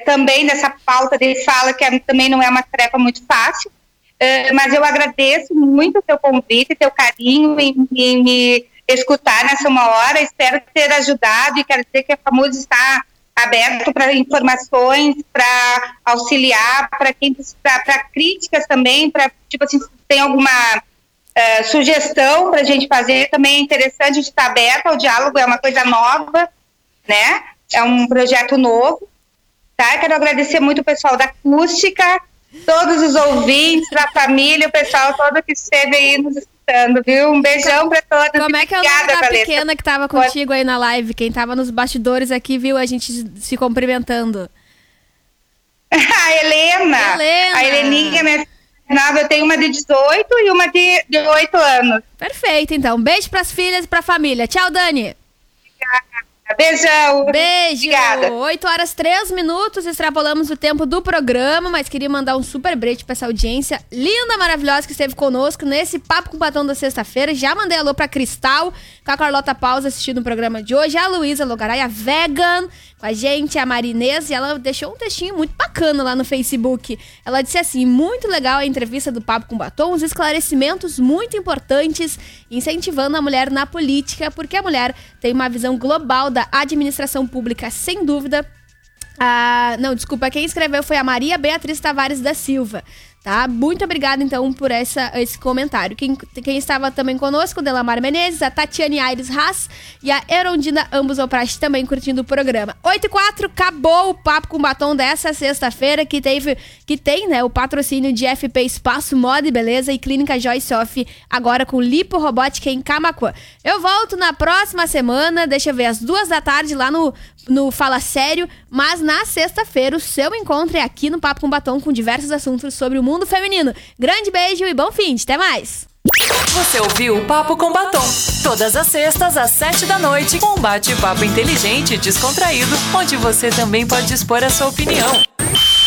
Também dessa pauta de fala, que é, também não é uma tarefa muito fácil. Uh, mas eu agradeço muito o teu convite, teu carinho em, em, me escutar nessa uma hora. Espero ter ajudado e quero dizer que a FAMUS está aberto para informações, para auxiliar, para quem para críticas também, para tipo assim, tem alguma é, sugestão para a gente fazer também é interessante de estar aberto ao diálogo, é uma coisa nova, né? É um projeto novo, tá? Quero agradecer muito o pessoal da acústica, todos os ouvintes, a família, o pessoal todo que esteve aí nos escutando, viu? Um beijão para todos. Como é que é o nome da pequena que estava contigo aí na live? Quem estava nos bastidores aqui viu a gente se cumprimentando. a Helena. Helena. A Heleninha, minha nova, eu tenho uma de 18 e uma de, de 8 anos. Perfeito, então. Beijo pras filhas e pra família. Tchau, Dani. Beijão. Beijo. Obrigada. 8 horas 3 minutos, extrapolamos o tempo do programa, mas queria mandar um super beijo pra essa audiência linda, maravilhosa que esteve conosco nesse Papo com o Batom da sexta-feira. Já mandei alô pra Cristal, com a Carlota Pausa assistindo o programa de hoje, a Luísa Logaray, a Vegan, com a gente, a Marinês, e ela deixou um textinho muito bacana lá no Facebook. Ela disse assim: muito legal a entrevista do Papo com Batom, os esclarecimentos muito importantes, incentivando a mulher na política, porque a mulher tem uma visão global da administração pública, sem dúvida. Ah, não, desculpa, quem escreveu foi a Maria Beatriz Tavares da Silva. Tá? Muito obrigada, então, por essa, esse comentário. Quem, quem estava também conosco, Delamar Menezes, a Tatiane Aires Haas e a Erondina Ambos ao Praxe também curtindo o programa. 8 e 4, acabou o Papo com Batom dessa sexta-feira, que teve, que tem, né, o patrocínio de FP Espaço Moda e Beleza e Clínica Joyce Off, agora com Lipo Robótica em Camacuã. Eu volto na próxima semana, deixa eu ver, às duas da tarde lá no, no Fala Sério, mas na sexta-feira o seu encontro é aqui no Papo com Batom com diversos assuntos sobre o mundo feminino. Grande beijo e bom fim, até mais! Você ouviu o Papo com Batom. Todas as sextas, às sete da noite, com um bate-papo inteligente e descontraído, onde você também pode expor a sua opinião.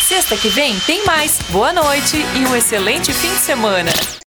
Sexta que vem tem mais. Boa noite e um excelente fim de semana.